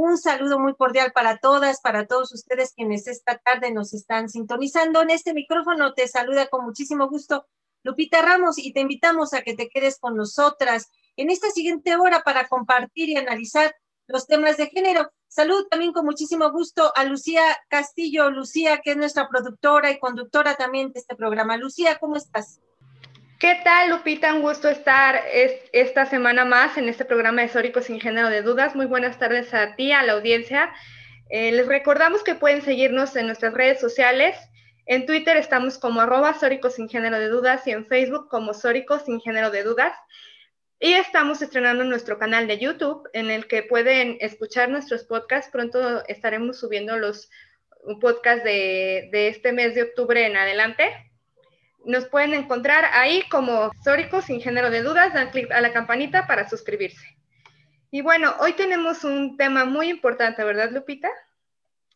Un saludo muy cordial para todas, para todos ustedes quienes esta tarde nos están sintonizando. En este micrófono te saluda con muchísimo gusto Lupita Ramos y te invitamos a que te quedes con nosotras en esta siguiente hora para compartir y analizar los temas de género. Salud también con muchísimo gusto a Lucía Castillo, Lucía, que es nuestra productora y conductora también de este programa. Lucía, ¿cómo estás? ¿Qué tal, Lupita? Un gusto estar esta semana más en este programa de Sórico sin género de dudas. Muy buenas tardes a ti, a la audiencia. Eh, les recordamos que pueden seguirnos en nuestras redes sociales. En Twitter estamos como arroba Sórico sin género de dudas y en Facebook como Sórico sin género de dudas. Y estamos estrenando nuestro canal de YouTube en el que pueden escuchar nuestros podcasts. Pronto estaremos subiendo los podcasts de, de este mes de octubre en adelante nos pueden encontrar ahí como Sórico sin género de dudas, dan clic a la campanita para suscribirse. Y bueno, hoy tenemos un tema muy importante, ¿verdad, Lupita?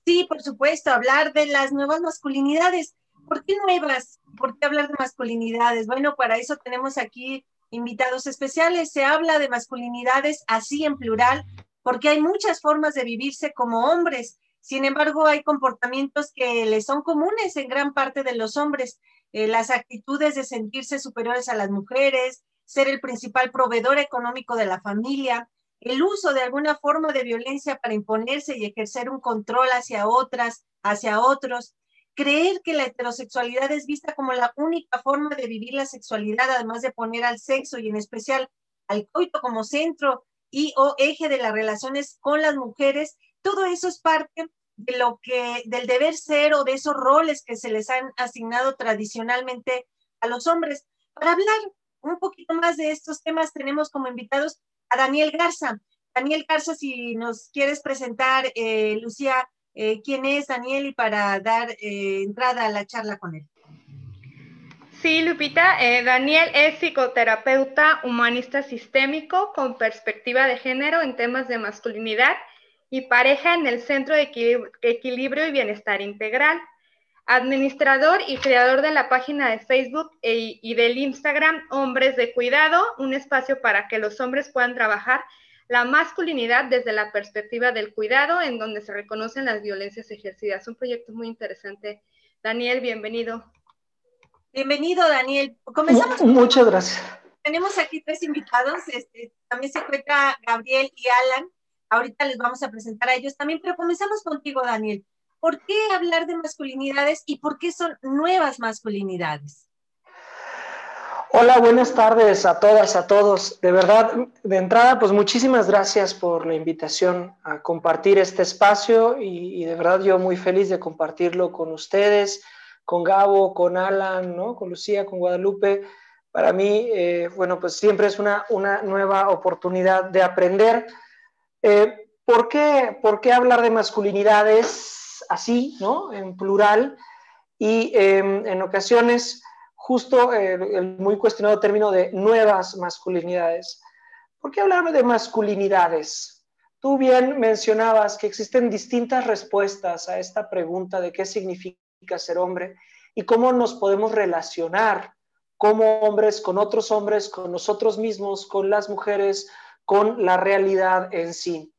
Sí, por supuesto, hablar de las nuevas masculinidades. ¿Por qué nuevas? ¿Por qué hablar de masculinidades? Bueno, para eso tenemos aquí invitados especiales. Se habla de masculinidades así en plural, porque hay muchas formas de vivirse como hombres. Sin embargo, hay comportamientos que les son comunes en gran parte de los hombres. Eh, las actitudes de sentirse superiores a las mujeres, ser el principal proveedor económico de la familia, el uso de alguna forma de violencia para imponerse y ejercer un control hacia otras, hacia otros, creer que la heterosexualidad es vista como la única forma de vivir la sexualidad, además de poner al sexo y en especial al coito como centro y o eje de las relaciones con las mujeres, todo eso es parte de lo que, del deber ser o de esos roles que se les han asignado tradicionalmente a los hombres. Para hablar un poquito más de estos temas, tenemos como invitados a Daniel Garza. Daniel Garza, si nos quieres presentar, eh, Lucía, eh, quién es Daniel y para dar eh, entrada a la charla con él. Sí, Lupita, Daniel es psicoterapeuta humanista sistémico con perspectiva de género en temas de masculinidad y pareja en el Centro de Equilibrio y Bienestar Integral. Administrador y creador de la página de Facebook e, y del Instagram Hombres de Cuidado, un espacio para que los hombres puedan trabajar la masculinidad desde la perspectiva del cuidado, en donde se reconocen las violencias ejercidas. Un proyecto muy interesante. Daniel, bienvenido. Bienvenido, Daniel. Comenzamos. Muchas gracias. Tenemos aquí tres invitados. Este, también se encuentra Gabriel y Alan. Ahorita les vamos a presentar a ellos también, pero comenzamos contigo, Daniel. ¿Por qué hablar de masculinidades y por qué son nuevas masculinidades? Hola, buenas tardes a todas, a todos. De verdad, de entrada, pues muchísimas gracias por la invitación a compartir este espacio y, de verdad yo muy feliz de compartirlo con ustedes, con Gabo, con Alan, ¿no? con Lucía, con Guadalupe. Para mí, eh, bueno, pues siempre es una, una nueva oportunidad de aprender eh, ¿por, qué, ¿por, qué, hablar de masculinidades así, ¿no? En plural. Y em, en ocasiones, justo el, muy cuestionado término de nuevas masculinidades. ¿Por qué hablar de masculinidades? Tú bien mencionabas que existen distintas respuestas a esta pregunta de qué significa ser hombre y cómo nos podemos relacionar como hombres con otros hombres, con nosotros mismos, con las mujeres, con la realidad en sí.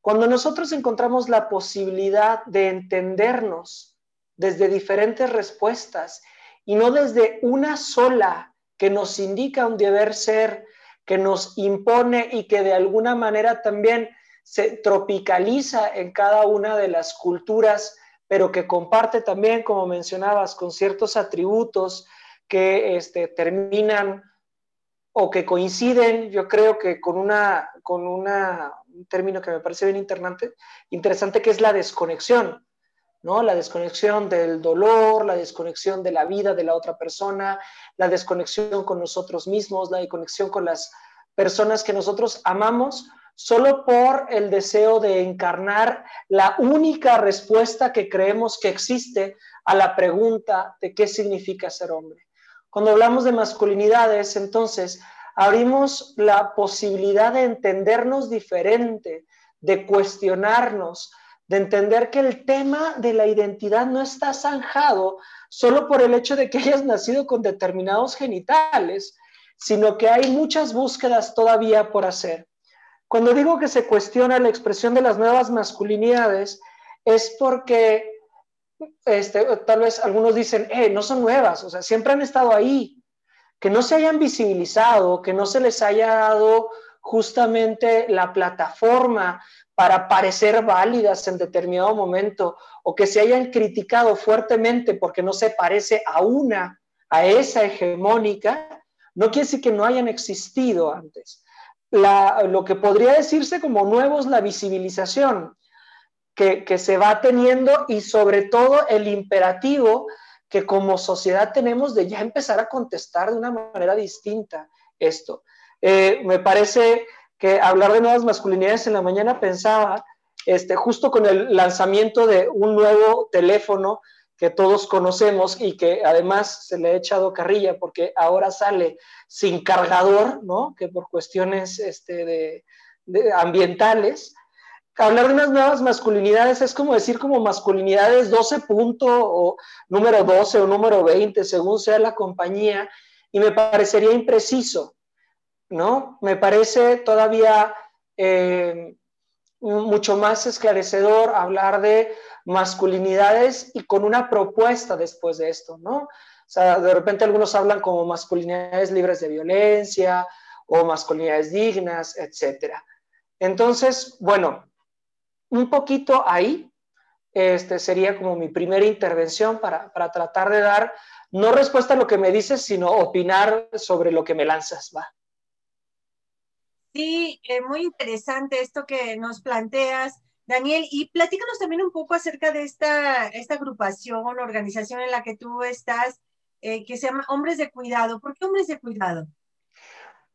Cuando nosotros encontramos la posibilidad de entendernos desde diferentes respuestas y no desde una sola que nos indica un deber ser que nos impone y que de alguna manera también se tropicaliza en cada una de las culturas, pero que comparte también, como mencionabas, con ciertos atributos que este, terminan o que coinciden, yo creo que con una, con una, un término que me parece bien interesante, interesante que es la desconexión. ¿no? La desconexión del dolor, la desconexión de la vida de la otra persona, la desconexión con nosotros mismos, la desconexión con las personas que nosotros amamos, solo por el deseo de encarnar la única respuesta que creemos que existe a la pregunta de qué significa ser hombre. Cuando hablamos de masculinidades, entonces abrimos la posibilidad de entendernos diferente, de cuestionarnos, de entender que el tema de la identidad no está zanjado solo por el hecho de que hayas nacido con determinados genitales, sino que hay muchas búsquedas todavía por hacer. Cuando digo que se cuestiona la expresión de las nuevas masculinidades, es porque este, tal vez algunos dicen, eh, no son nuevas, o sea, siempre han estado ahí, que no se hayan visibilizado, que no se les haya dado justamente la plataforma para parecer válidas en determinado momento o que se hayan criticado fuertemente porque no se parece a una, a esa hegemónica, no quiere decir que no hayan existido antes. lo que podría decirse como nuevo es la visibilización que, se va teniendo y sobre todo el imperativo que como sociedad tenemos de ya empezar a contestar de una manera distinta esto. Eh, me parece que hablar de nuevas masculinidades en la mañana pensaba, este, justo con el lanzamiento de un nuevo teléfono que todos conocemos y que además se le ha echado carrilla porque ahora sale sin cargador, ¿no? Que por cuestiones este, de, ambientales. Hablar de unas nuevas masculinidades es como decir como masculinidades 12 punto o número 12 o número 20, según sea la compañía, y me parecería impreciso. ¿no? Me parece todavía eh, mucho más esclarecedor hablar de masculinidades y con una propuesta después de esto, ¿no? O sea, de repente algunos hablan como masculinidades libres de violencia o masculinidades dignas, etc. Entonces, bueno, un poquito ahí este, sería como mi primera intervención para, para tratar de dar no respuesta a lo que me dices, sino opinar sobre lo que me lanzas, ¿va? Sí, eh, muy interesante esto que nos planteas, Daniel, y platícanos también un poco acerca de esta, esta agrupación, organización en la que tú estás, eh, que se llama Hombres de Cuidado. ¿Por qué Hombres de Cuidado?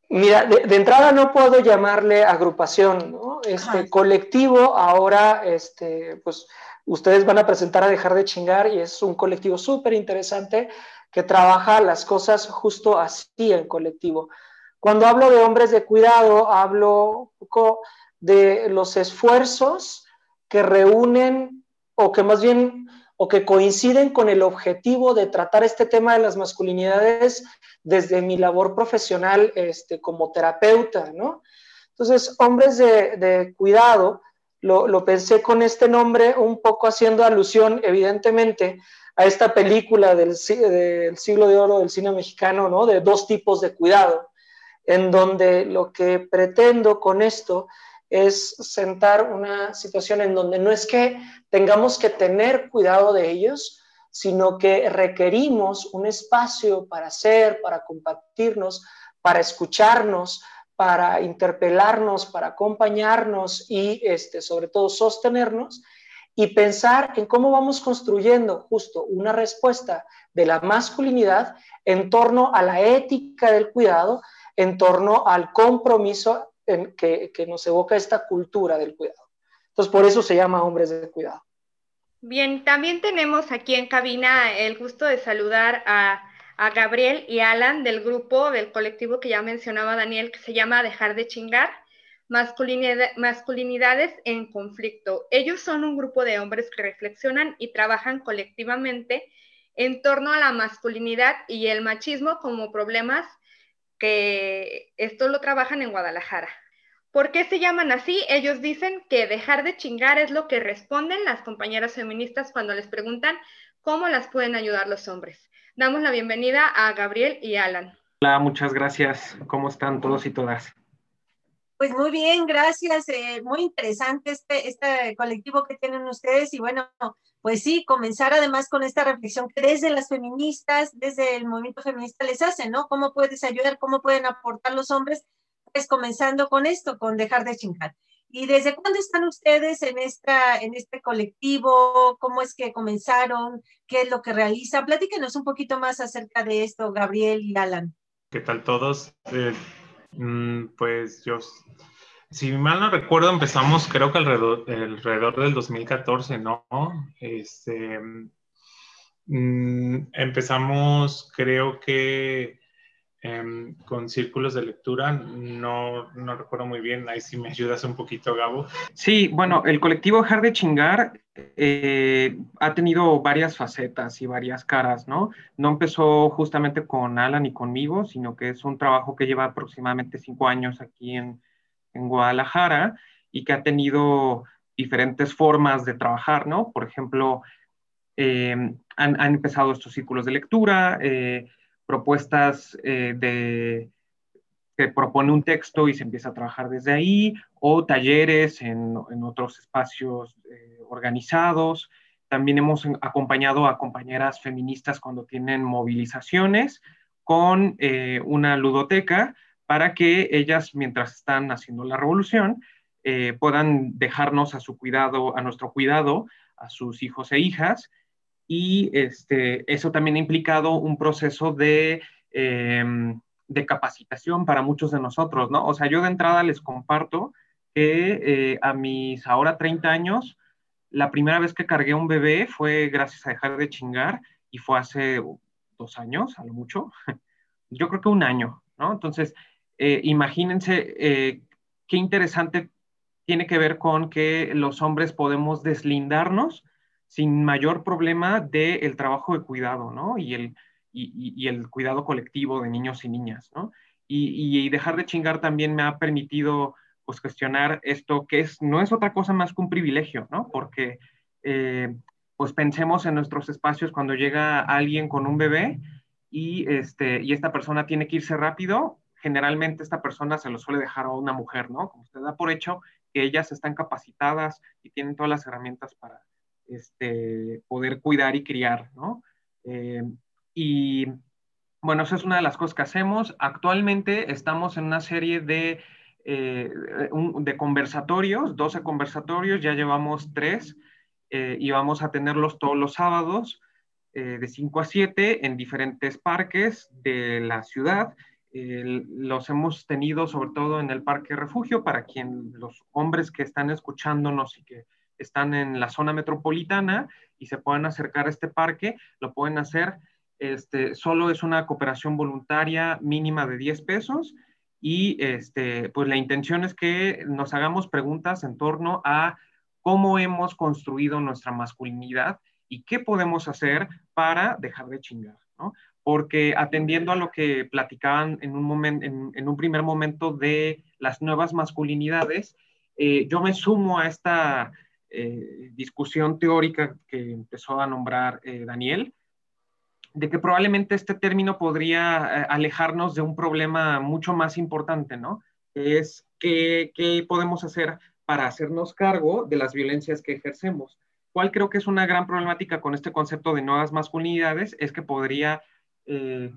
Mira, de, entrada no puedo llamarle agrupación, ¿no? Este colectivo ahora, este, pues ustedes van a presentar a Dejar de Chingar y es un colectivo súper interesante que trabaja las cosas justo así en colectivo. Cuando hablo de hombres de cuidado, hablo un poco de los esfuerzos que reúnen o que más bien o que coinciden con el objetivo de tratar este tema de las masculinidades desde mi labor profesional este, como terapeuta, ¿no? Entonces, hombres de, cuidado, lo, pensé con este nombre un poco haciendo alusión, evidentemente, a esta película del, del siglo de oro del cine mexicano, ¿no? De dos tipos de cuidado en donde lo que pretendo con esto es sentar una situación en donde no es que tengamos que tener cuidado de ellos, sino que requerimos un espacio para ser, para compartirnos, para escucharnos, para interpelarnos, para acompañarnos y este, sobre todo sostenernos y pensar en cómo vamos construyendo justo una respuesta de la masculinidad en torno a la ética del cuidado en torno al compromiso que, nos evoca esta cultura del cuidado. Entonces, por eso se llama hombres de cuidado. Bien, también tenemos aquí en cabina el gusto de saludar a, a, Gabriel y Alan del grupo, del colectivo que ya mencionaba Daniel, que se llama Dejar de Chingar, Masculinidades en Conflicto. Ellos son un grupo de hombres que reflexionan y trabajan colectivamente en torno a la masculinidad y el machismo como problemas que esto lo trabajan en Guadalajara. ¿Por qué se llaman así? Ellos dicen que dejar de chingar es lo que responden las compañeras feministas cuando les preguntan cómo las pueden ayudar los hombres. Damos la bienvenida a Gabriel y Alan. Hola, muchas gracias. ¿Cómo están todos y todas? Pues muy bien, gracias. Eh, muy interesante este, este colectivo que tienen ustedes y bueno, pues sí, comenzar además con esta reflexión que desde las feministas, desde el movimiento feminista les hacen, ¿no? ¿Cómo puedes ayudar? ¿Cómo pueden aportar los hombres? Pues comenzando con esto, con dejar de chingar. ¿Y desde cuándo están ustedes en, esta, en este colectivo? ¿Cómo es que comenzaron? ¿Qué es lo que realizan? Platíquenos un poquito más acerca de esto, Gabriel y Alan. ¿Qué tal todos? Eh, mm, pues yo si mal no recuerdo, empezamos creo que alrededor, alrededor del 2014, ¿no? Este, mm, empezamos creo que em, con círculos de lectura, no, no, recuerdo muy bien, ahí sí me ayudas un poquito, Gabo. Sí, bueno, el colectivo Dejar de Chingar eh, ha tenido varias facetas y varias caras, ¿no? No empezó justamente con Alan y conmigo, sino que es un trabajo que lleva aproximadamente cinco años aquí en en Guadalajara y que ha tenido diferentes formas de trabajar, ¿no? Por ejemplo, eh, han, empezado estos círculos de lectura, eh, propuestas eh, de que propone un texto y se empieza a trabajar desde ahí, o talleres en, en otros espacios organizados. También hemos acompañado a compañeras feministas cuando tienen movilizaciones con una ludoteca para que ellas, mientras están haciendo la revolución, eh, puedan dejarnos a su cuidado, a nuestro cuidado, a sus hijos e hijas. Y este, eso también ha implicado un proceso de, em, de capacitación para muchos de nosotros, ¿no? O sea, yo de entrada les comparto que eh, a mis ahora 30 años, la primera vez que cargué un bebé fue gracias a dejar de chingar y fue hace dos años, a lo mucho. Yo creo que un año, ¿no? Entonces, eh, imagínense eh, qué interesante tiene que ver con que los hombres podemos deslindarnos sin mayor problema del trabajo de cuidado, ¿no? Y el, y, el cuidado colectivo de niños y niñas, ¿no? Y, dejar de chingar también me ha permitido pues cuestionar esto que es, no es otra cosa más que un privilegio, ¿no? Porque eh, pues pensemos en nuestros espacios cuando llega alguien con un bebé y, este, y esta persona tiene que irse rápido, generalmente esta persona se lo suele dejar a una mujer, ¿no? Como usted da por hecho que ellas están capacitadas y tienen todas las herramientas para este, poder cuidar y criar, ¿no? Eh, y bueno, esa es una de las cosas que hacemos. Actualmente estamos en una serie de, eh, conversatorios, 12 conversatorios, ya llevamos tres eh, y vamos a tenerlos todos los sábados de 5 a 7 en diferentes parques de la ciudad los hemos tenido sobre todo en el Parque Refugio para quien los hombres que están escuchándonos y que están en la zona metropolitana y se puedan acercar a este parque, lo pueden hacer. Este, solo es una cooperación voluntaria mínima de 10 pesos y este, pues la intención es que nos hagamos preguntas en torno a cómo hemos construido nuestra masculinidad y qué podemos hacer para dejar de chingar, ¿no? porque atendiendo a lo que platicaban en un, momento, en, un primer momento de las nuevas masculinidades, eh, yo me sumo a esta eh, discusión teórica que empezó a nombrar eh, Daniel, de que probablemente este término podría alejarnos de un problema mucho más importante, ¿no? Es qué, podemos hacer para hacernos cargo de las violencias que ejercemos. ¿Cuál creo que es una gran problemática con este concepto de nuevas masculinidades? Es que podría eh,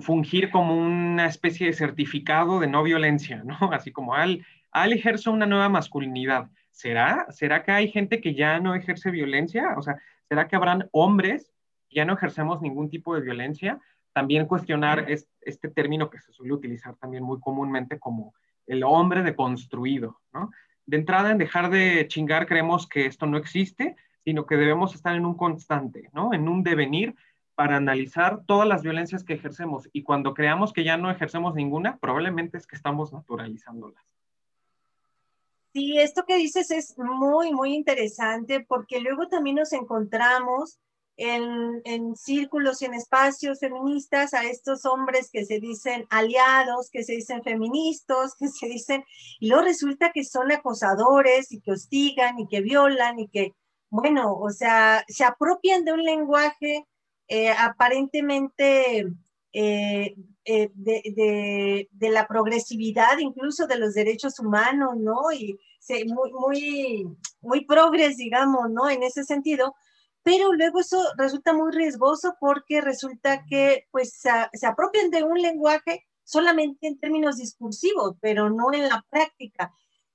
fungir como una especie de certificado de no violencia, ¿no? Así como al, al ejerce una nueva masculinidad. ¿Será? ¿Será que hay gente que ya no ejerce violencia? O sea, ¿será que habrán hombres que ya no ejercemos ningún tipo de violencia? También cuestionar este término que se suele utilizar también muy comúnmente como el hombre deconstruido, ¿no? De entrada, en dejar de chingar, creemos que esto no existe, sino que debemos estar en un constante, ¿no? En un devenir para analizar todas las violencias que ejercemos y cuando creamos que ya no ejercemos ninguna, probablemente es que estamos naturalizándolas. Sí, esto que dices es muy, muy interesante porque luego también nos encontramos en, en, círculos y en espacios feministas a estos hombres que se dicen aliados, que se dicen feministas, que se dicen, y luego resulta que son acosadores y que hostigan y que violan y que, bueno, o sea, se apropian de un lenguaje eh, aparentemente eh, eh, de, la progresividad incluso de los derechos humanos, ¿no? Y muy, muy, muy progres, digamos, ¿no? En ese sentido, pero luego eso resulta muy riesgoso porque resulta que pues se, apropian de un lenguaje solamente en términos discursivos, pero no en la práctica.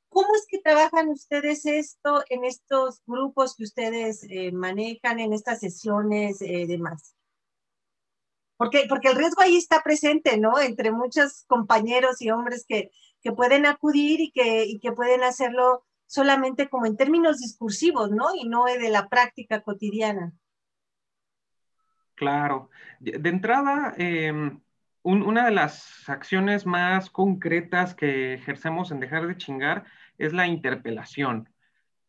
¿Cómo es que trabajan ustedes esto en estos grupos que ustedes eh, manejan, en estas sesiones y eh, demás? Porque, porque el riesgo ahí está presente, ¿no? Entre muchos compañeros y hombres que, que pueden acudir y que, y que pueden hacerlo solamente como en términos discursivos, ¿no? Y no de la práctica cotidiana. Claro. De, entrada, em, una de las acciones más concretas que ejercemos en dejar de chingar es la interpelación.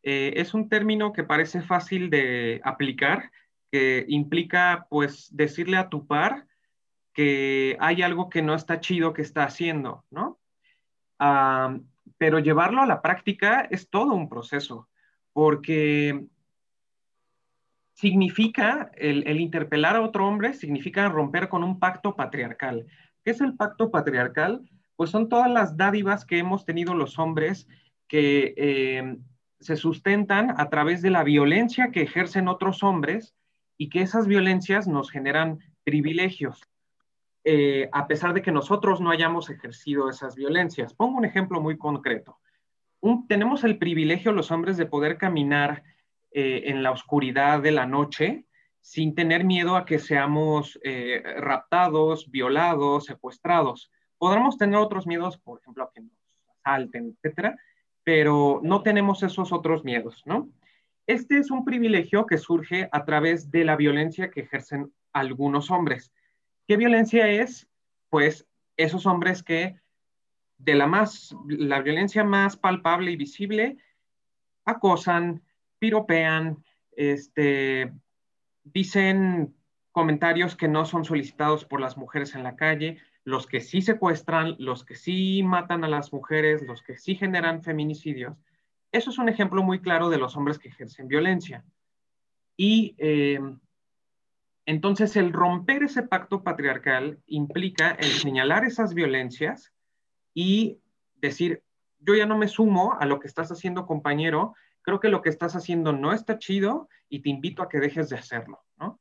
Eh, es un término que parece fácil de aplicar, que implica pues decirle a tu par que hay algo que no está chido que está haciendo, ¿no? pero llevarlo a la práctica es todo un proceso, porque significa, el, interpelar a otro hombre significa romper con un pacto patriarcal. ¿Qué es el pacto patriarcal? Pues son todas las dádivas que hemos tenido los hombres que eh, se sustentan a través de la violencia que ejercen otros hombres y que esas violencias nos generan privilegios. Eh, a pesar de que nosotros no hayamos ejercido esas violencias. Pongo un ejemplo muy concreto. tenemos el privilegio los hombres de poder caminar eh, en la oscuridad de la noche sin tener miedo a que seamos eh, raptados, violados, secuestrados. Podremos tener otros miedos, por ejemplo, a que nos asalten, etcétera, pero no tenemos esos otros miedos, ¿no? Este es un privilegio que surge a través de la violencia que ejercen algunos hombres. ¿Qué violencia es? Pues esos hombres que de la más, la violencia más palpable y visible, acosan, piropean, este, dicen comentarios que no son solicitados por las mujeres en la calle, los que sí secuestran, los que sí matan a las mujeres, los que sí generan feminicidios. Eso es un ejemplo muy claro de los hombres que ejercen violencia. Y eh, entonces, el romper ese pacto patriarcal implica el señalar esas violencias y decir, yo ya no me sumo a lo que estás haciendo, compañero, creo que lo que estás haciendo no está chido y te invito a que dejes de hacerlo, ¿no?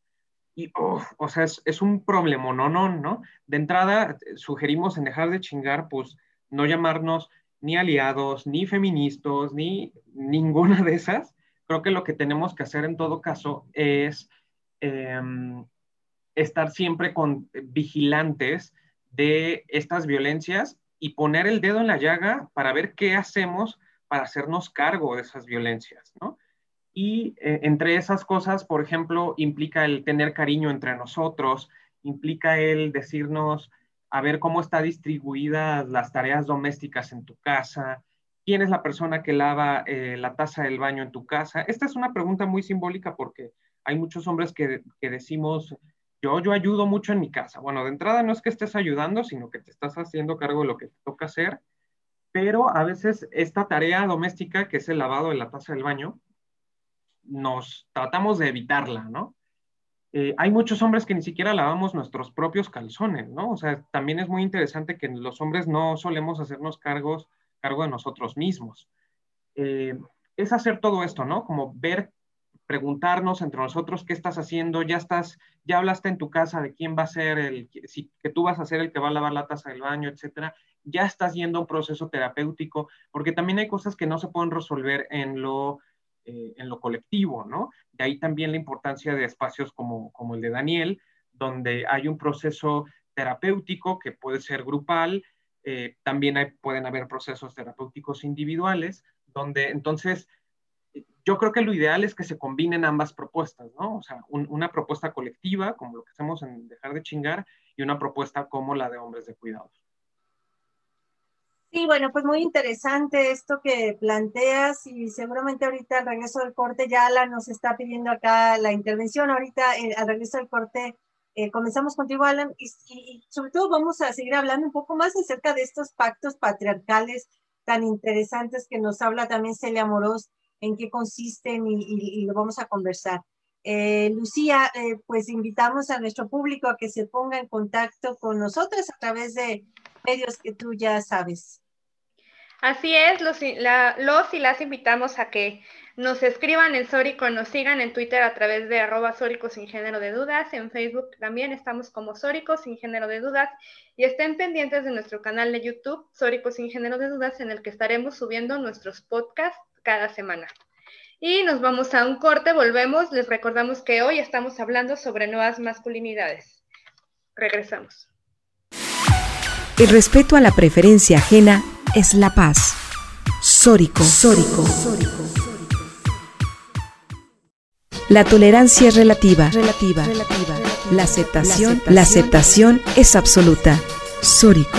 Y, o sea, es, un problema, no, no, ¿no? De entrada, sugerimos en dejar de chingar, pues, no llamarnos ni aliados, ni feministas, ni ninguna de esas. Creo que lo que tenemos que hacer en todo caso es Em, estar siempre con vigilantes de estas violencias y poner el dedo en la llaga para ver qué hacemos para hacernos cargo de esas violencias, ¿no? Y eh, entre esas cosas, por ejemplo, implica el tener cariño entre nosotros, implica el decirnos, a ver cómo está distribuidas las tareas domésticas en tu casa, quién es la persona que lava eh, la taza del baño en tu casa. Esta es una pregunta muy simbólica porque hay muchos hombres que, decimos, yo, yo ayudo mucho en mi casa. Bueno, de entrada no es que estés ayudando, sino que te estás haciendo cargo de lo que te toca hacer, pero a veces esta tarea doméstica, que es el lavado de la taza del baño, nos tratamos de evitarla, ¿no? Eh, hay muchos hombres que ni siquiera lavamos nuestros propios calzones, ¿no? O sea, también es muy interesante que los hombres no solemos hacernos cargos, cargo de nosotros mismos. Eh, es hacer todo esto, ¿no? Como ver preguntarnos entre nosotros qué estás haciendo, ya estás, ya hablaste en tu casa de quién va a ser el, si, que tú vas a ser el que va a lavar la taza del baño, etcétera, ya estás yendo a un proceso terapéutico, porque también hay cosas que no se pueden resolver en lo, eh, en lo colectivo, ¿no? De ahí también la importancia de espacios como, como el de Daniel, donde hay un proceso terapéutico que puede ser grupal, eh, también pueden haber procesos terapéuticos individuales, donde entonces yo creo que lo ideal es que se combinen ambas propuestas, ¿no? O sea, una propuesta colectiva, como lo que hacemos en Dejar de Chingar, y una propuesta como la de Hombres de Cuidados. Sí, bueno, pues muy interesante esto que planteas y seguramente ahorita al regreso del corte ya la nos está pidiendo acá la intervención. Ahorita eh, al regreso del corte eh, comenzamos contigo, Alan, y, y, sobre todo vamos a seguir hablando un poco más acerca de estos pactos patriarcales tan interesantes que nos habla también Celia Moros en qué consisten y, lo vamos a conversar. Eh, Lucía, eh, pues invitamos a nuestro público a que se ponga en contacto con nosotros a través de medios que tú ya sabes. Así es, los, y las invitamos a que nos escriban en Sórico, nos sigan en Twitter a través de arroba Sórico sin género de dudas, en Facebook también estamos como Sórico sin género de dudas y estén pendientes de nuestro canal de YouTube Sórico sin género de dudas en el que estaremos subiendo nuestros podcasts cada semana. Y nos vamos a un corte, volvemos, les recordamos que hoy estamos hablando sobre nuevas masculinidades. Regresamos. El respeto a la preferencia ajena es la paz. Sórico, sórico, sórico. La tolerancia es relativa, relativa, relativa. La aceptación, la aceptación es absoluta. Sórico.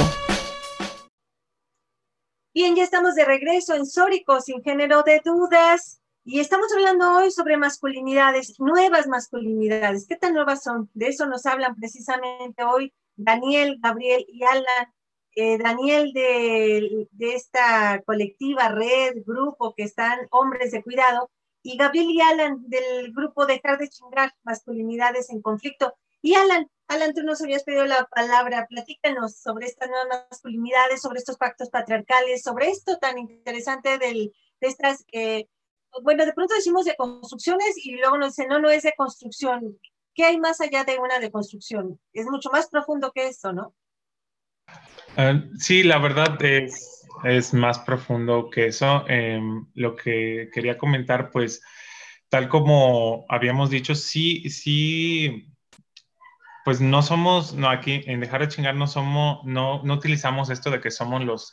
Bien, ya estamos de regreso en Sórico, sin género de dudas. Y estamos hablando hoy sobre masculinidades, nuevas masculinidades. ¿Qué tan nuevas son? De eso nos hablan precisamente hoy Daniel, Gabriel y Alan. Eh, Daniel de, esta colectiva, red, grupo que están hombres de cuidado, y Gabriel y Alan del grupo Dejar de chingar, masculinidades en conflicto. Y Alan, Alan, tú nos habías pedido la palabra, platícanos sobre estas nuevas masculinidades, sobre estos pactos patriarcales, sobre esto tan interesante de estas... Eh, bueno, de pronto decimos de construcciones y luego nos dicen, no, no es de construcción. ¿Qué hay más allá de una deconstrucción? Es mucho más profundo que esto, ¿no? Ah, sí, la verdad es, es, más profundo que eso. Em, lo que quería comentar, pues, tal como habíamos dicho, sí, sí, pues no somos, no, aquí en Dejar de Chingar no somos, no, no utilizamos esto de que somos los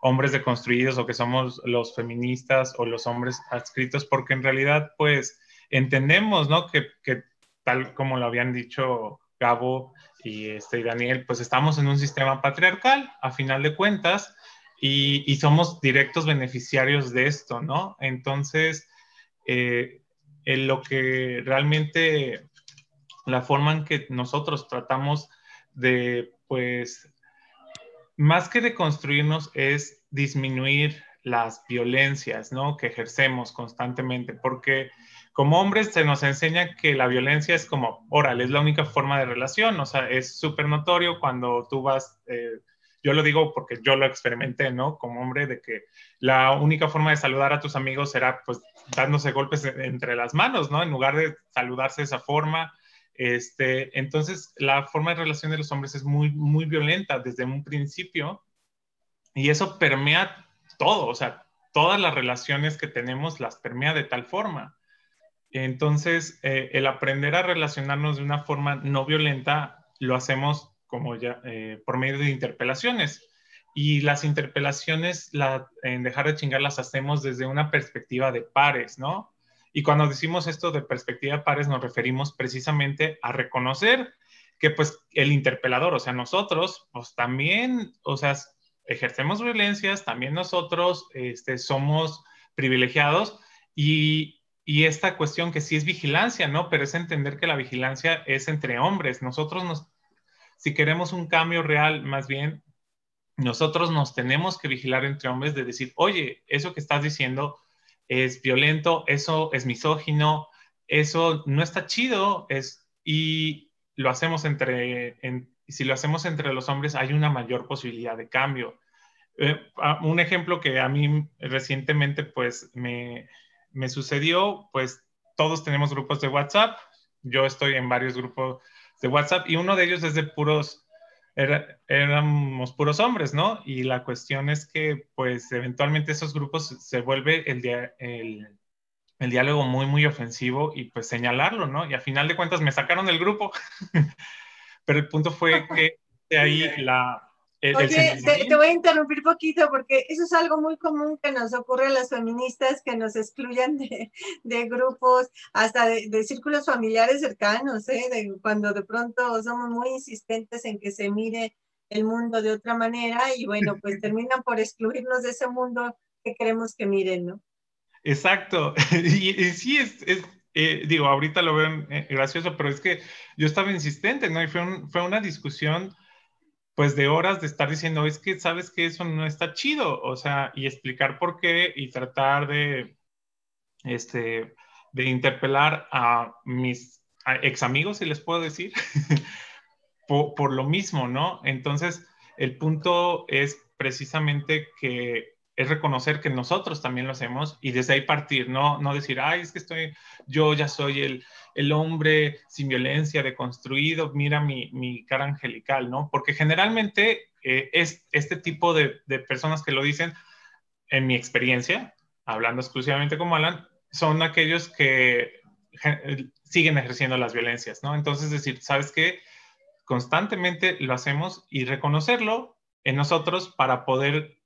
hombres deconstruidos o que somos los feministas o los hombres adscritos, porque en realidad, pues, entendemos, ¿no? Que, que tal como lo habían dicho Gabo y, este, Daniel, pues estamos en un sistema patriarcal, a final de cuentas, y, y somos directos beneficiarios de esto, ¿no? Entonces, eh, en lo que realmente, la forma en que nosotros tratamos de, pues, más que de construirnos es disminuir las violencias, ¿no? Que ejercemos constantemente, porque como hombres se nos enseña que la violencia es como oral, es la única forma de relación, o sea, es súper notorio cuando tú vas, eh, yo lo digo porque yo lo experimenté, ¿no? Como hombre, de que la única forma de saludar a tus amigos era pues dándose golpes entre las manos, ¿no? En lugar de saludarse de esa forma, este, entonces, la forma de relación de los hombres es muy, muy violenta desde un principio y eso permea todo, o sea, todas las relaciones que tenemos las permea de tal forma. Entonces, eh, el aprender a relacionarnos de una forma no violenta lo hacemos como ya eh, por medio de interpelaciones. Y las interpelaciones, la, en dejar de chingar, las hacemos desde una perspectiva de pares, ¿no? Y cuando decimos esto de perspectiva de pares, nos referimos precisamente a reconocer que pues el interpelador, o sea, nosotros, pues también, o sea, ejercemos violencias, también nosotros este, somos privilegiados y, y esta cuestión que sí es vigilancia, ¿no? Pero es entender que la vigilancia es entre hombres. Nosotros nos, si queremos un cambio real, más bien, nosotros nos tenemos que vigilar entre hombres de decir, oye, eso que estás diciendo es violento, eso es misógino, eso no está chido, es, y lo hacemos entre, si lo hacemos entre los hombres, hay una mayor posibilidad de cambio. Eh, un ejemplo que a mí recientemente, pues, me, me sucedió, pues, todos tenemos grupos de WhatsApp, yo estoy en varios grupos de WhatsApp y uno de ellos es de puros éramos puros hombres, ¿no? Y la cuestión es que, pues, eventualmente esos grupos se vuelve el, el, el, diálogo muy, muy ofensivo y pues señalarlo, ¿no? Y a final de cuentas me sacaron del grupo. Pero el punto fue que de ahí la, Oye, te, voy a interrumpir poquito porque eso es algo muy común que nos ocurre a las feministas que nos excluyan de, de grupos, hasta de, de, círculos familiares cercanos, ¿eh? de, cuando de pronto somos muy insistentes en que se mire el mundo de otra manera y bueno, pues terminan por excluirnos de ese mundo que queremos que miren, ¿no? Exacto. Y, sí, es, es eh, digo, ahorita lo veo eh, gracioso, pero es que yo estaba insistente, ¿no? Y fue, un, fue una discusión pues de horas de estar diciendo, es que sabes que eso no está chido, o sea, y explicar por qué y tratar de, este, de interpelar a mis ex amigos, si les puedo decir, por, lo mismo, ¿no? Entonces, el punto es precisamente que es reconocer que nosotros también lo hacemos y desde ahí partir, no, no decir, ay, es que estoy, yo ya soy el, el hombre sin violencia, deconstruido, mira mi, mi cara angelical, ¿no? Porque generalmente eh, es este tipo de, de, personas que lo dicen, en mi experiencia, hablando exclusivamente como Alan, son aquellos que siguen ejerciendo las violencias, ¿no? Entonces, decir, ¿sabes qué? Constantemente lo hacemos y reconocerlo en nosotros para poder eh,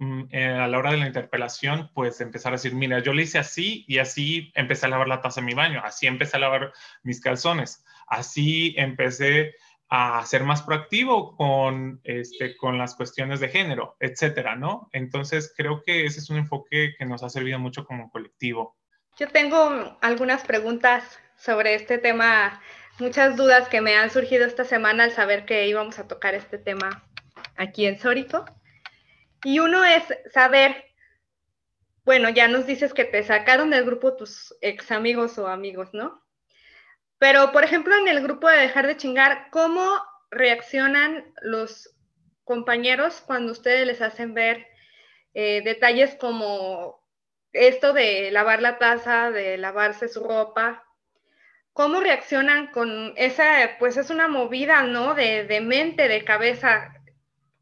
a la hora de la interpelación, pues empezar a decir, mira, yo lo hice así y así empecé a lavar la taza en mi baño, así empecé a lavar mis calzones, así empecé a ser más proactivo con, este, con las cuestiones de género, etcétera, ¿no? Entonces, creo que ese es un enfoque que nos ha servido mucho como colectivo. Yo tengo algunas preguntas sobre este tema, muchas dudas que me han surgido esta semana al saber que íbamos a tocar este tema aquí en Sórico. Y uno es saber, bueno, ya nos dices que te sacaron del grupo tus ex amigos o amigos, ¿no? Pero, por ejemplo, en el grupo de dejar de chingar, ¿cómo reaccionan los compañeros cuando ustedes les hacen ver eh, detalles como esto de lavar la taza, de lavarse su ropa, ¿cómo reaccionan con esa, pues es una movida, ¿no? De, de, mente, de cabeza,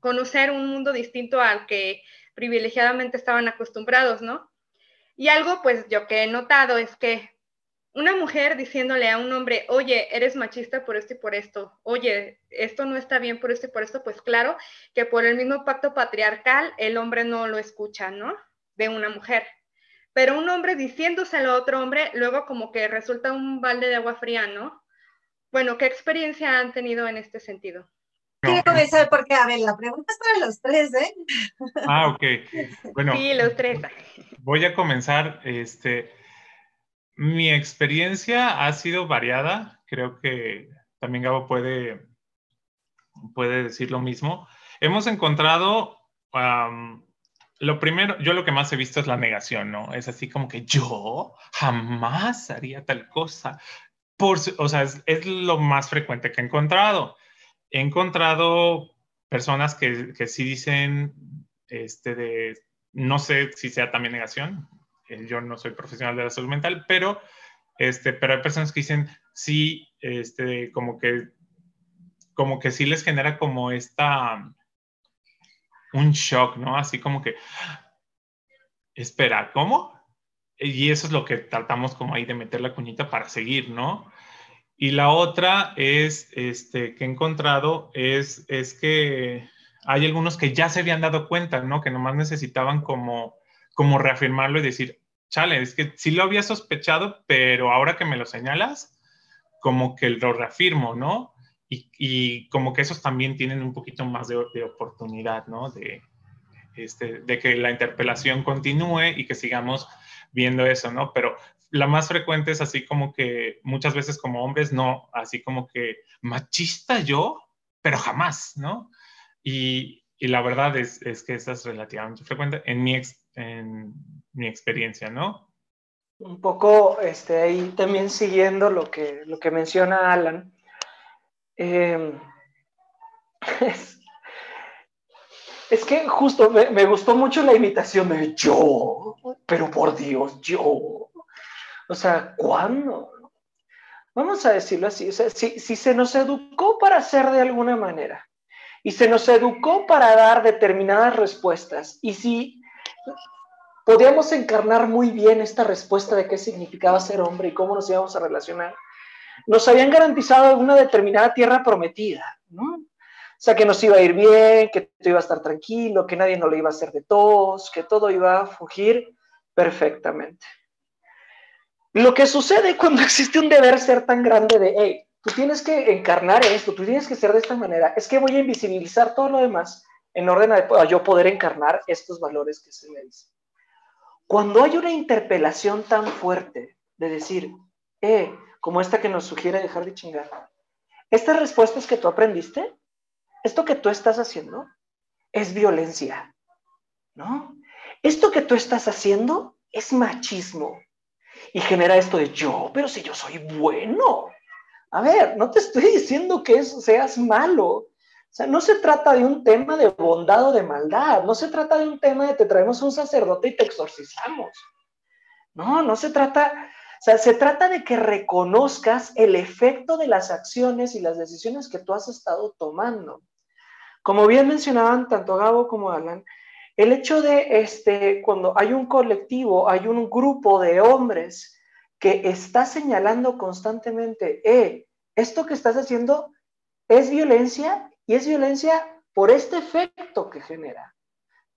conocer un mundo distinto al que privilegiadamente estaban acostumbrados, ¿no? Y algo, pues yo que he notado es que una mujer diciéndole a un hombre, oye, eres machista por esto y por esto, oye, esto no está bien por esto y por esto, pues claro que por el mismo pacto patriarcal el hombre no lo escucha, ¿no? De una mujer pero un hombre diciéndoselo a otro hombre, luego como que resulta un balde de agua fría, ¿no? Bueno, ¿qué experiencia han tenido en este sentido? Quiero comenzar porque, a ver, la pregunta es para los tres, ¿eh? Ah, ok. Bueno. Sí, los tres. Voy a comenzar, este, mi experiencia ha sido variada, creo que también Gabo puede, puede decir lo mismo. Hemos encontrado lo primero, yo lo que más he visto es la negación, ¿no? Es así como que yo jamás haría tal cosa. Por, o sea, es, lo más frecuente que he encontrado. He encontrado personas que, que sí dicen, este, de, no sé si sea también negación, eh, yo no soy profesional de la salud mental, pero, este, pero hay personas que dicen, sí, este, como que, como que sí les genera como esta, un shock, ¿no? Así como que, espera, ¿cómo? Y eso es lo que tratamos como ahí de meter la cuñita para seguir, ¿no? Y la otra es, este, que he encontrado es, es que hay algunos que ya se habían dado cuenta, ¿no? Que nomás necesitaban como, como reafirmarlo y decir, chale, es que sí lo había sospechado, pero ahora que me lo señalas, como que lo reafirmo, ¿no? y, como que esos también tienen un poquito más de, oportunidad, ¿no? De, este, de que la interpelación continúe y que sigamos viendo eso, ¿no? Pero la más frecuente es así como que muchas veces como hombres, no, así como que machista yo, pero jamás, ¿no? Y, y la verdad es, es, que esa es relativamente frecuente en mi, en mi experiencia, ¿no? Un poco este, ahí también siguiendo lo que, lo que menciona Alan, Em, es, que justo me, gustó mucho la imitación de yo, pero por Dios, yo. O sea, ¿cuándo? Vamos a decirlo así, si, si se nos educó para hacer de alguna manera y se nos educó para dar determinadas respuestas y si podíamos encarnar muy bien esta respuesta de qué significaba ser hombre y cómo nos íbamos a relacionar, nos habían garantizado una determinada tierra prometida, ¿no? O sea, que nos iba a ir bien, que todo iba a estar tranquilo, que nadie nos lo iba a hacer de todos, que todo iba a fugir perfectamente. Lo que sucede cuando existe un deber ser tan grande de, hey, tú tienes que encarnar esto, tú tienes que ser de esta manera, es que voy a invisibilizar todo lo demás en orden a yo poder encarnar estos valores que se me dicen. Cuando hay una interpelación tan fuerte de decir, eh, como esta que nos sugiere dejar de chingar. Estas respuestas que tú aprendiste, esto que tú estás haciendo, es violencia, ¿no? Esto que tú estás haciendo es machismo. Y genera esto de yo, pero si yo soy bueno. A ver, no te estoy diciendo que seas malo. O sea, no se trata de un tema de bondad o de maldad. No se trata de un tema de te traemos un sacerdote y te exorcizamos. No, no se trata, o sea, se trata de que reconozcas el efecto de las acciones y las decisiones que tú has estado tomando. Como bien mencionaban tanto Gabo como Alan, el hecho de este, cuando hay un colectivo, hay un grupo de hombres que está señalando constantemente, eh, esto que estás haciendo es violencia y es violencia por este efecto que genera,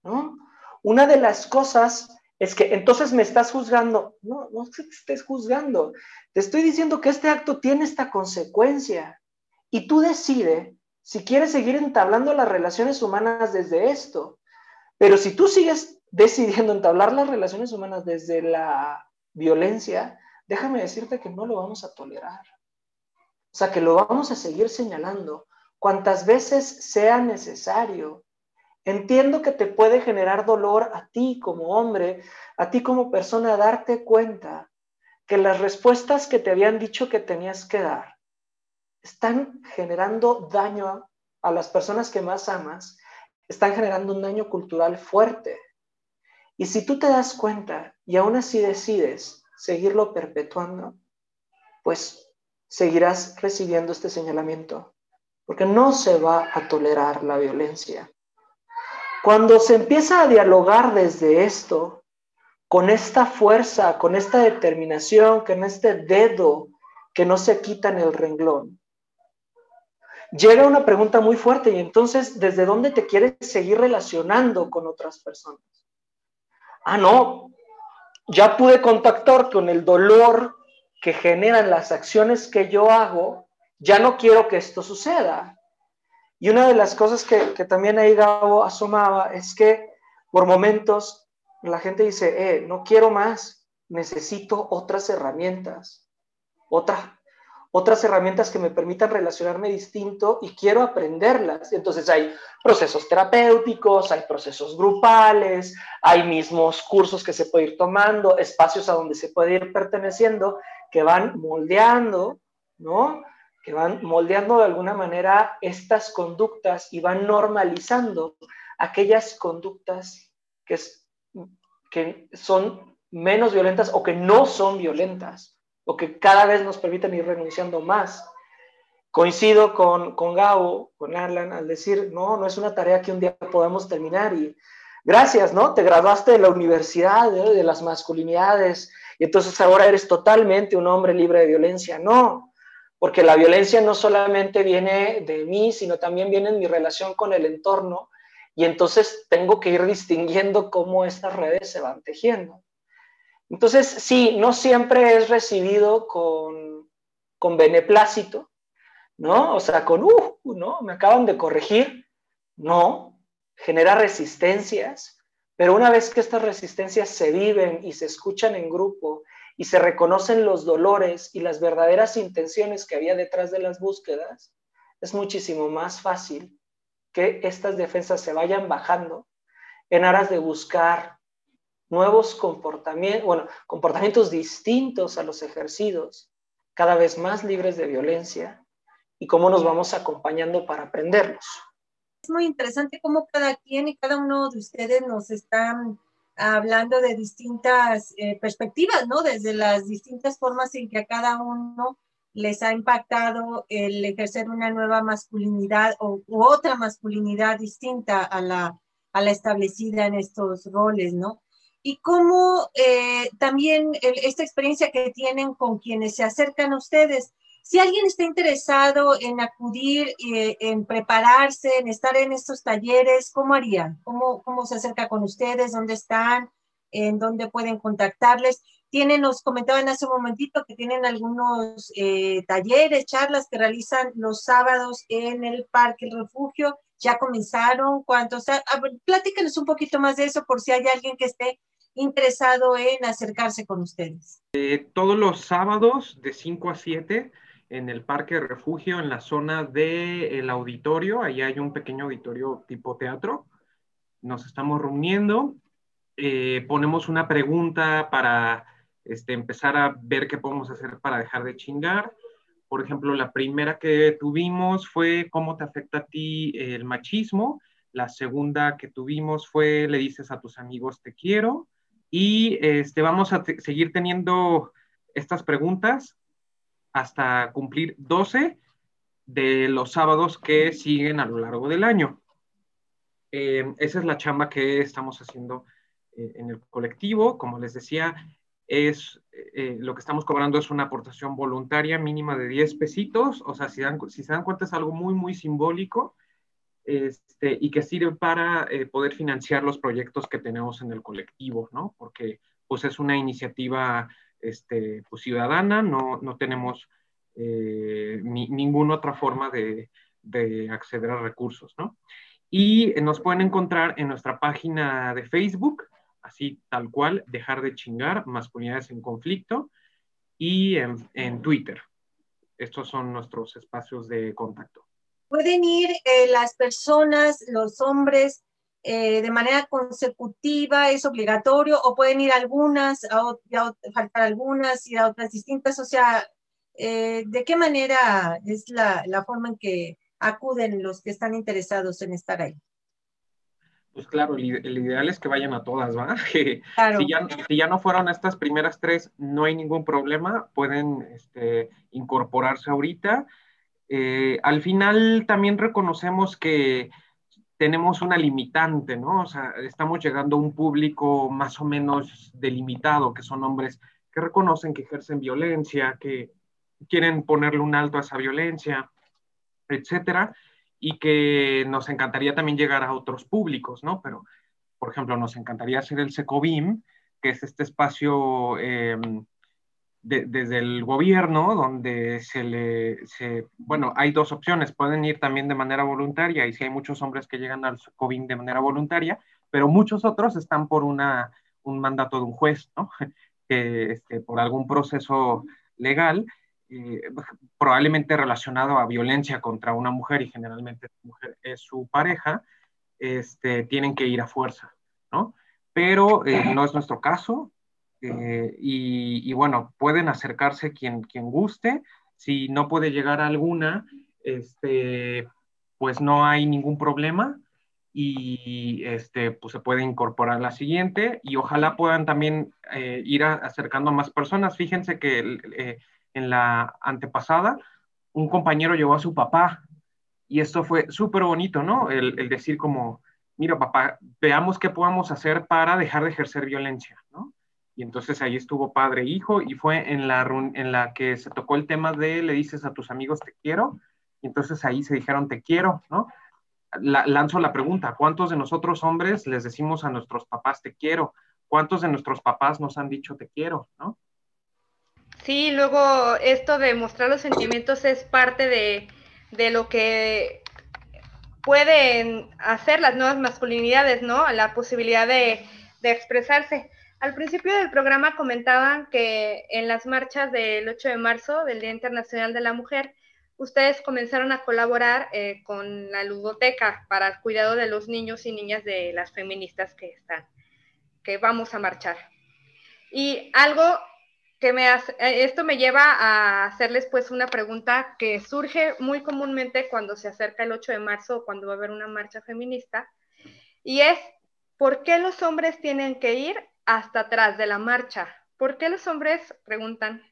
¿no? Una de las cosas es que entonces me estás juzgando. No, no es te estés juzgando. Te estoy diciendo que este acto tiene esta consecuencia y tú decides si quieres seguir entablando las relaciones humanas desde esto. Pero si tú sigues decidiendo entablar las relaciones humanas desde la violencia, déjame decirte que no lo vamos a tolerar. O sea, que lo vamos a seguir señalando cuantas veces sea necesario Entiendo que te puede generar dolor a ti como hombre, a ti como persona, darte cuenta que las respuestas que te habían dicho que tenías que dar están generando daño a, las personas que más amas, están generando un daño cultural fuerte. Y si tú te das cuenta y aún así decides seguirlo perpetuando, pues seguirás recibiendo este señalamiento, porque no se va a tolerar la violencia. Cuando se empieza a dialogar desde esto, con esta fuerza, con esta determinación, con este dedo que no se quita en el renglón, llega una pregunta muy fuerte y entonces, ¿desde dónde te quieres seguir relacionando con otras personas? Ah, no, ya pude contactar con el dolor que generan las acciones que yo hago, ya no quiero que esto suceda. Y una de las cosas que, también ahí Gabo asomaba es que por momentos la gente dice, eh, no quiero más, necesito otras herramientas, otras herramientas que me permitan relacionarme distinto y quiero aprenderlas. Entonces hay procesos terapéuticos, hay procesos grupales, hay mismos cursos que se puede ir tomando, espacios a donde se puede ir perteneciendo que van moldeando, ¿no? que van moldeando de alguna manera estas conductas y van normalizando aquellas conductas que, que son menos violentas o que no son violentas o que cada vez nos permiten ir renunciando más. Coincido con, con Gabo, con Alan, al decir, no, no es una tarea que un día podamos terminar y gracias, ¿no? Te graduaste de la universidad, de las masculinidades y entonces ahora eres totalmente un hombre libre de violencia. No, porque la violencia no solamente viene de mí, sino también viene en mi relación con el entorno, y entonces tengo que ir distinguiendo cómo estas redes se van tejiendo. Entonces, sí, no siempre es recibido con, con beneplácito, ¿no? O sea, con, uh, ¿no? Me acaban de corregir. No, genera resistencias, pero una vez que estas resistencias se viven y se escuchan en grupo y se reconocen los dolores y las verdaderas intenciones que había detrás de las búsquedas, es muchísimo más fácil que estas defensas se vayan bajando en aras de buscar nuevos comportamientos, bueno, comportamientos distintos a los ejercidos, cada vez más libres de violencia y cómo nos vamos acompañando para aprenderlos. Es muy interesante cómo cada quien y cada uno de ustedes nos están hablando de distintas eh, perspectivas, ¿no? Desde las distintas formas en que a cada uno les ha impactado el ejercer una nueva masculinidad o u otra masculinidad distinta a la, a la establecida en estos roles, ¿no? Y cómo eh, también esta experiencia que tienen con quienes se acercan a ustedes, si alguien está interesado en acudir, eh, en prepararse, en estar en estos talleres, ¿cómo haría? ¿Cómo, ¿Cómo se acerca con ustedes? ¿Dónde están? ¿En dónde pueden contactarles? Tienen, nos comentaban hace un momentito que tienen algunos eh, talleres, charlas que realizan los sábados en el Parque El Refugio. ¿Ya comenzaron? ¿Cuántos? Platícanos un poquito más de eso por si hay alguien que esté interesado en acercarse con ustedes. Eh, todos los sábados de 5 a 7 en el parque refugio, en la zona del auditorio. Ahí hay un pequeño auditorio tipo teatro. Nos estamos reuniendo, eh, ponemos una pregunta para este, empezar a ver qué podemos hacer para dejar de chingar. Por ejemplo, la primera que tuvimos fue cómo te afecta a ti el machismo. La segunda que tuvimos fue le dices a tus amigos te quiero. Y este, vamos a seguir teniendo estas preguntas hasta cumplir 12 de los sábados que siguen a lo largo del año. Eh, esa es la chamba que estamos haciendo eh, en el colectivo. Como les decía, es eh, lo que estamos cobrando es una aportación voluntaria mínima de 10 pesitos. O sea, si, si se dan cuenta es algo muy, muy simbólico este, y que sirve para poder financiar los proyectos que tenemos en el colectivo, ¿no? Porque pues es una iniciativa este, pues, ciudadana, no, no tenemos ni, ninguna otra forma de, de acceder a recursos, ¿no? Y nos pueden encontrar en nuestra página de Facebook, así tal cual, dejar de chingar, masculinidades en conflicto, y en, Twitter. Estos son nuestros espacios de contacto. Pueden ir eh, las personas, los hombres, eh, de manera consecutiva, es obligatorio, o pueden ir algunas, a, faltar algunas, ir a otras distintas, o sea, eh, ¿de qué manera es la, la forma en que acuden los que están interesados en estar ahí? Pues claro, el, ideal es que vayan a todas, ¿va? Claro. Si, ya, si, ya, no fueron estas primeras tres, no hay ningún problema, pueden este, incorporarse ahorita. Eh, al final también reconocemos que tenemos una limitante, ¿no? O sea, estamos llegando a un público más o menos delimitado, que son hombres que reconocen que ejercen violencia, que quieren ponerle un alto a esa violencia etcétera, y que nos encantaría también llegar a otros públicos, ¿no? Pero, por ejemplo, nos encantaría hacer el SECOBIM, que es este espacio em, desde el gobierno donde se le, se, bueno, hay dos opciones, pueden ir también de manera voluntaria, y si hay muchos hombres que llegan al SECOBIM de manera voluntaria, pero muchos otros están por una, un mandato de un juez, ¿no? Que este, por algún proceso legal eh, probablemente relacionado a violencia contra una mujer y generalmente la mujer es su pareja, este, tienen que ir a fuerza, ¿no? Pero eh, no es nuestro caso eh, y, bueno, pueden acercarse quien, quien guste. Si no puede llegar a alguna, este, pues no hay ningún problema y este, pues se puede incorporar la siguiente y ojalá puedan también ir acercando a más personas. Fíjense que en la antepasada, un compañero llevó a su papá y esto fue súper bonito, ¿no? El, decir como, mira papá, veamos qué podemos hacer para dejar de ejercer violencia, ¿no? Y entonces ahí estuvo padre e hijo y fue en la, en la que se tocó el tema de le dices a tus amigos te quiero, y entonces ahí se dijeron te quiero, ¿no? lanzo la pregunta, ¿cuántos de nosotros hombres les decimos a nuestros papás te quiero? ¿Cuántos de nuestros papás nos han dicho te quiero, ¿no? Sí, luego esto de mostrar los sentimientos es parte de, lo que pueden hacer las nuevas masculinidades, ¿no? La posibilidad de, de, expresarse. Al principio del programa comentaban que en las marchas del 8 de marzo, del Día Internacional de la Mujer, ustedes comenzaron a colaborar eh, con la ludoteca para el cuidado de los niños y niñas de las feministas que están, que vamos a marchar. Y algo que me hace, eh, esto me lleva a hacerles pues una pregunta que surge muy comúnmente cuando se acerca el 8 de marzo o cuando va a haber una marcha feminista, y es, ¿por qué los hombres tienen que ir hasta atrás de la marcha? ¿Por qué los hombres, preguntan,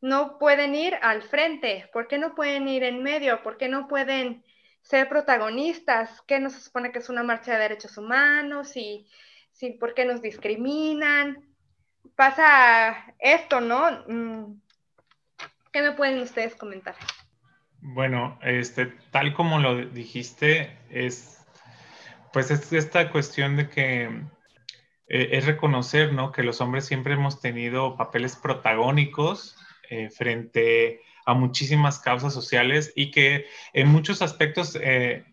no pueden ir al frente? ¿Por qué no pueden ir en medio? ¿Por qué no pueden ser protagonistas? ¿Qué nos supone que es una marcha de derechos humanos? ¿Y, sí, por qué nos discriminan? pasa esto, ¿no? Mm, ¿Qué me pueden ustedes comentar? Bueno, este, tal como lo dijiste, es, pues es esta cuestión de que eh, es reconocer, ¿no? Que los hombres siempre hemos tenido papeles protagónicos eh, frente a muchísimas causas sociales y que en muchos aspectos eh,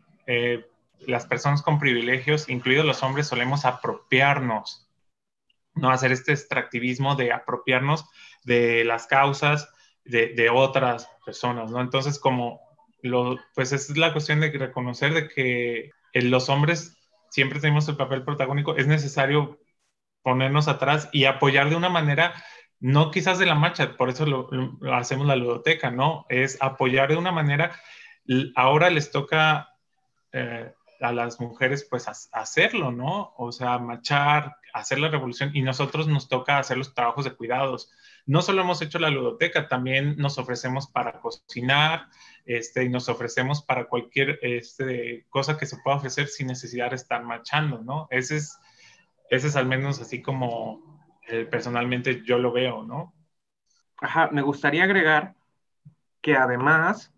las personas con privilegios, incluidos los hombres, solemos apropiarnos no hacer este extractivismo de apropiarnos de las causas de, otras personas, ¿no? Entonces, como lo, pues es la cuestión de reconocer de que los hombres siempre tenemos el papel protagónico, es necesario ponernos atrás y apoyar de una manera no quizás de la marcha, por eso lo, hacemos la ludoteca, ¿no? Es apoyar de una manera, ahora les toca eh, a las mujeres pues hacerlo, ¿no? O sea, marchar, hacer la revolución y nosotros nos toca hacer los trabajos de cuidados. No solo hemos hecho la ludoteca, también nos ofrecemos para cocinar, este, y nos ofrecemos para cualquier este, cosa que se pueda ofrecer sin necesidad de estar marchando, ¿no? Ese es, ese es al menos así como eh, personalmente yo lo veo, ¿no? Ajá, me gustaría agregar que además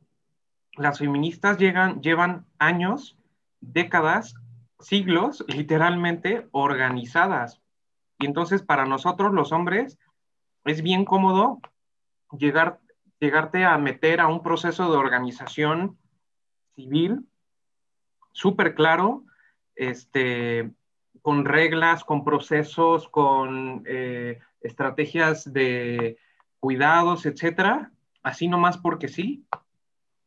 las feministas llegan, llevan años, décadas, siglos, literalmente organizadas. Y entonces para nosotros los hombres es bien cómodo llegar, llegarte a meter a un proceso de organización civil súper claro, este, con reglas, con procesos, con eh, estrategias de cuidados, etcétera, así nomás porque sí,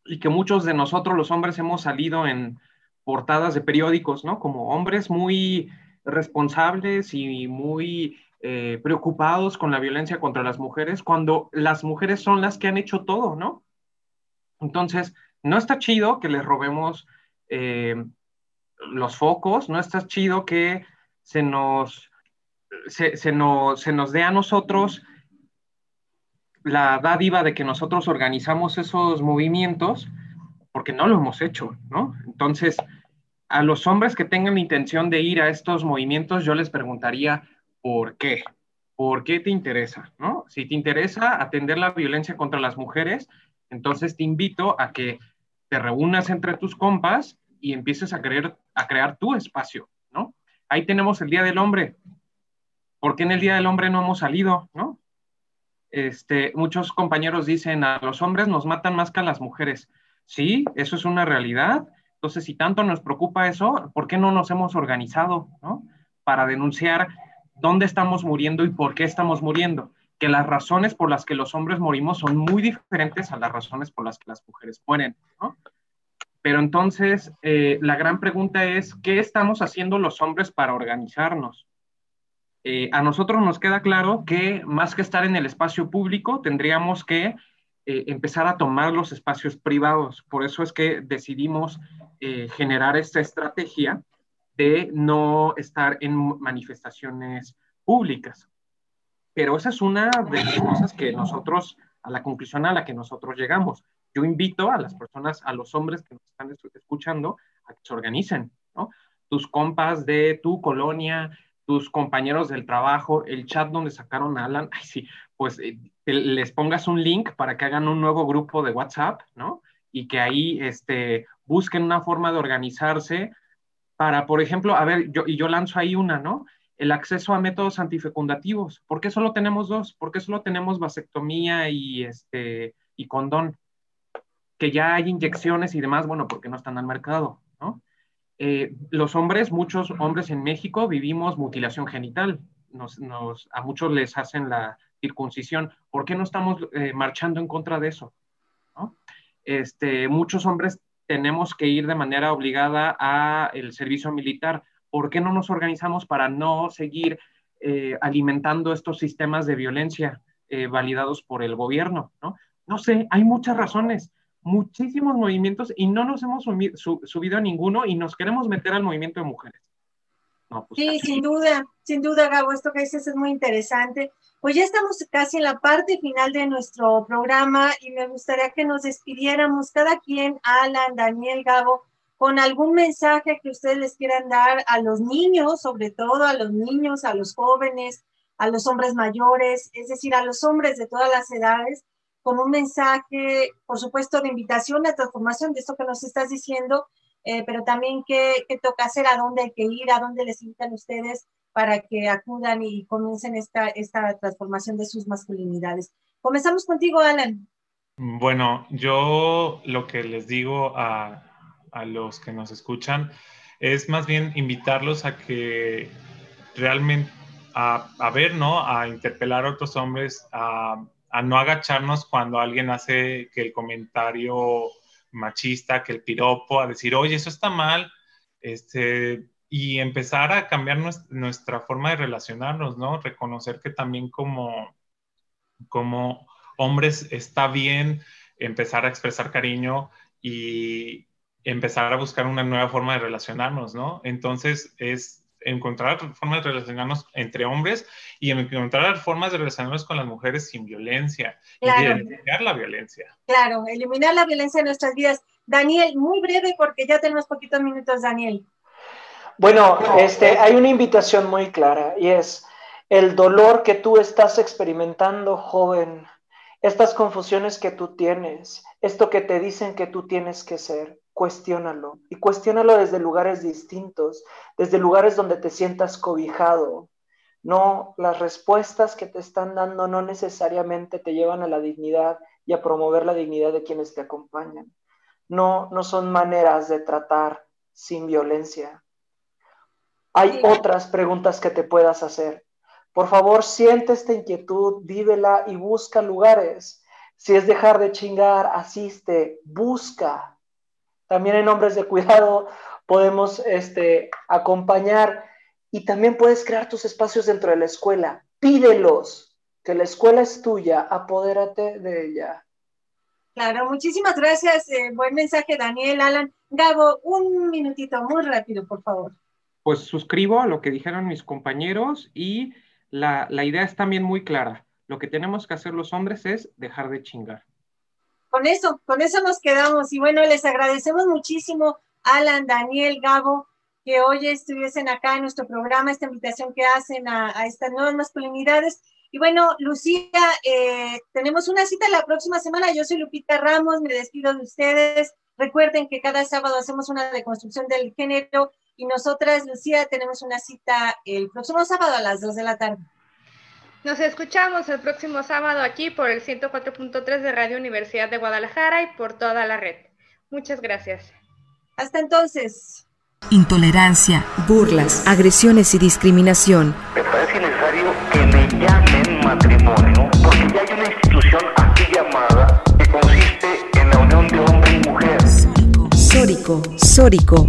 y que muchos de nosotros los hombres hemos salido en portadas de periódicos, ¿no? Como hombres muy responsables y muy eh, preocupados con la violencia contra las mujeres, cuando las mujeres son las que han hecho todo, ¿no? Entonces, no está chido que les robemos eh, los focos, no está chido que se nos, se, nos, se nos dé a nosotros la dádiva de que nosotros organizamos esos movimientos, porque no lo hemos hecho, ¿no? Entonces, a los hombres que tengan intención de ir a estos movimientos, yo les preguntaría, ¿por qué? ¿Por qué te interesa? ¿no? Si te interesa atender la violencia contra las mujeres, entonces te invito a que te reúnas entre tus compas y empieces a, creer, a crear tu espacio, ¿no? Ahí tenemos el Día del Hombre. ¿Por qué en el Día del Hombre no hemos salido, no? Este, muchos compañeros dicen, a los hombres nos matan más que a las mujeres. Sí, eso es una realidad. Entonces, si tanto nos preocupa eso, ¿por qué no nos hemos organizado, ¿no? Para denunciar dónde estamos muriendo y por qué estamos muriendo. Que las razones por las que los hombres morimos son muy diferentes a las razones por las que las mujeres mueren, ¿no? Pero entonces, eh, la gran pregunta es, ¿qué estamos haciendo los hombres para organizarnos? Eh, a nosotros nos queda claro que más que estar en el espacio público, tendríamos que eh, empezar a tomar los espacios privados. Por eso es que decidimos generar esta estrategia de no estar en manifestaciones públicas. Pero esa es una de las cosas que nosotros, a la conclusión a la que nosotros llegamos. Yo invito a las personas, a los hombres que nos están escuchando, a que se organicen, ¿no? Tus compas de tu colonia, tus compañeros del trabajo, el chat donde sacaron a Alan, ay, sí, pues eh, les pongas un link para que hagan un nuevo grupo de WhatsApp, ¿no? Y que ahí este, busquen una forma de organizarse para, por ejemplo, a ver, yo, y yo lanzo ahí una, ¿no? El acceso a métodos antifecundativos. ¿Por qué solo tenemos dos? ¿Por qué solo tenemos vasectomía y, este, y condón? Que ya hay inyecciones y demás, bueno, porque no están al mercado, ¿no? Eh, los hombres, muchos hombres en México vivimos mutilación genital. Nos, nos, a muchos les hacen la circuncisión. ¿Por qué no estamos eh, marchando en contra de eso? Este, muchos hombres tenemos que ir de manera obligada a el servicio militar. ¿Por qué no nos organizamos para no seguir eh, alimentando estos sistemas de violencia eh, validados por el gobierno? ¿no? no sé, hay muchas razones, muchísimos movimientos y no nos hemos subido a ninguno y nos queremos meter al movimiento de mujeres. Pues sí, sin duda, sin duda, Gabo, esto que dices es muy interesante. Pues ya estamos casi en la parte final de nuestro programa y me gustaría que nos despidiéramos cada quien, Alan, Daniel, Gabo, con algún mensaje que ustedes les quieran dar a los niños, sobre todo a los niños, a los jóvenes, a los hombres mayores, es decir, a los hombres de todas las edades, con un mensaje, por supuesto, de invitación a transformación de esto que nos estás diciendo, eh, pero también qué, qué, toca hacer, a dónde hay que ir, a dónde les invitan ustedes para que acudan y comiencen esta, esta transformación de sus masculinidades. Comenzamos contigo, Alan. Bueno, yo lo que les digo a, a los que nos escuchan es más bien invitarlos a que realmente, a, a ver, ¿no? A interpelar a otros hombres, a, a no agacharnos cuando alguien hace que el comentario machista, que el piropo, a decir, oye, eso está mal, este, y empezar a cambiar nuestra, forma de relacionarnos, ¿no? Reconocer que también como, como hombres está bien empezar a expresar cariño y empezar a buscar una nueva forma de relacionarnos, ¿no? Entonces es encontrar formas de relacionarnos entre hombres y encontrar formas de relacionarnos con las mujeres sin violencia y eliminar la violencia. Claro, eliminar la violencia en nuestras vidas. Daniel, muy breve porque ya tenemos poquitos minutos, Daniel. Bueno, este, hay una invitación muy clara y es el dolor que tú estás experimentando, joven, estas confusiones que tú tienes, esto que te dicen que tú tienes que ser, cuestiónalo y cuestiónalo desde lugares distintos, desde lugares donde te sientas cobijado. No, las respuestas que te están dando no necesariamente te llevan a la dignidad y a promover la dignidad de quienes te acompañan. No, no son maneras de tratar sin violencia. Hay otras preguntas que te puedas hacer. Por favor, siente esta inquietud, vívela y busca lugares. Si es dejar de chingar, asiste, busca, también en hombres de cuidado podemos este, acompañar y también puedes crear tus espacios dentro de la escuela. Pídelos, que la escuela es tuya, apodérate de ella. Claro, muchísimas gracias. Eh, buen mensaje, Daniel, Alan. Gabo, un minutito, muy rápido, por favor. Pues suscribo a lo que dijeron mis compañeros y la, la idea es también muy clara. Lo que tenemos que hacer los hombres es dejar de chingar con eso, con eso nos quedamos. Y bueno, les agradecemos muchísimo, Alan, Daniel, Gabo, que hoy estuviesen acá en nuestro programa, esta invitación que hacen a, estas nuevas masculinidades. Y bueno, Lucía, eh, tenemos una cita la próxima semana. Yo soy Lupita Ramos, me despido de ustedes. Recuerden que cada sábado hacemos una deconstrucción del género y nosotras, Lucía, tenemos una cita el próximo sábado a las 2 de la tarde. Nos escuchamos el próximo sábado aquí por el 104.3 de Radio Universidad de Guadalajara y por toda la red. Muchas gracias. Hasta entonces. Intolerancia, burlas, agresiones y discriminación. Me parece necesario que me llamen matrimonio porque ya hay una institución aquí llamada que consiste en la unión de hombre y mujer. Sórico, Sórico,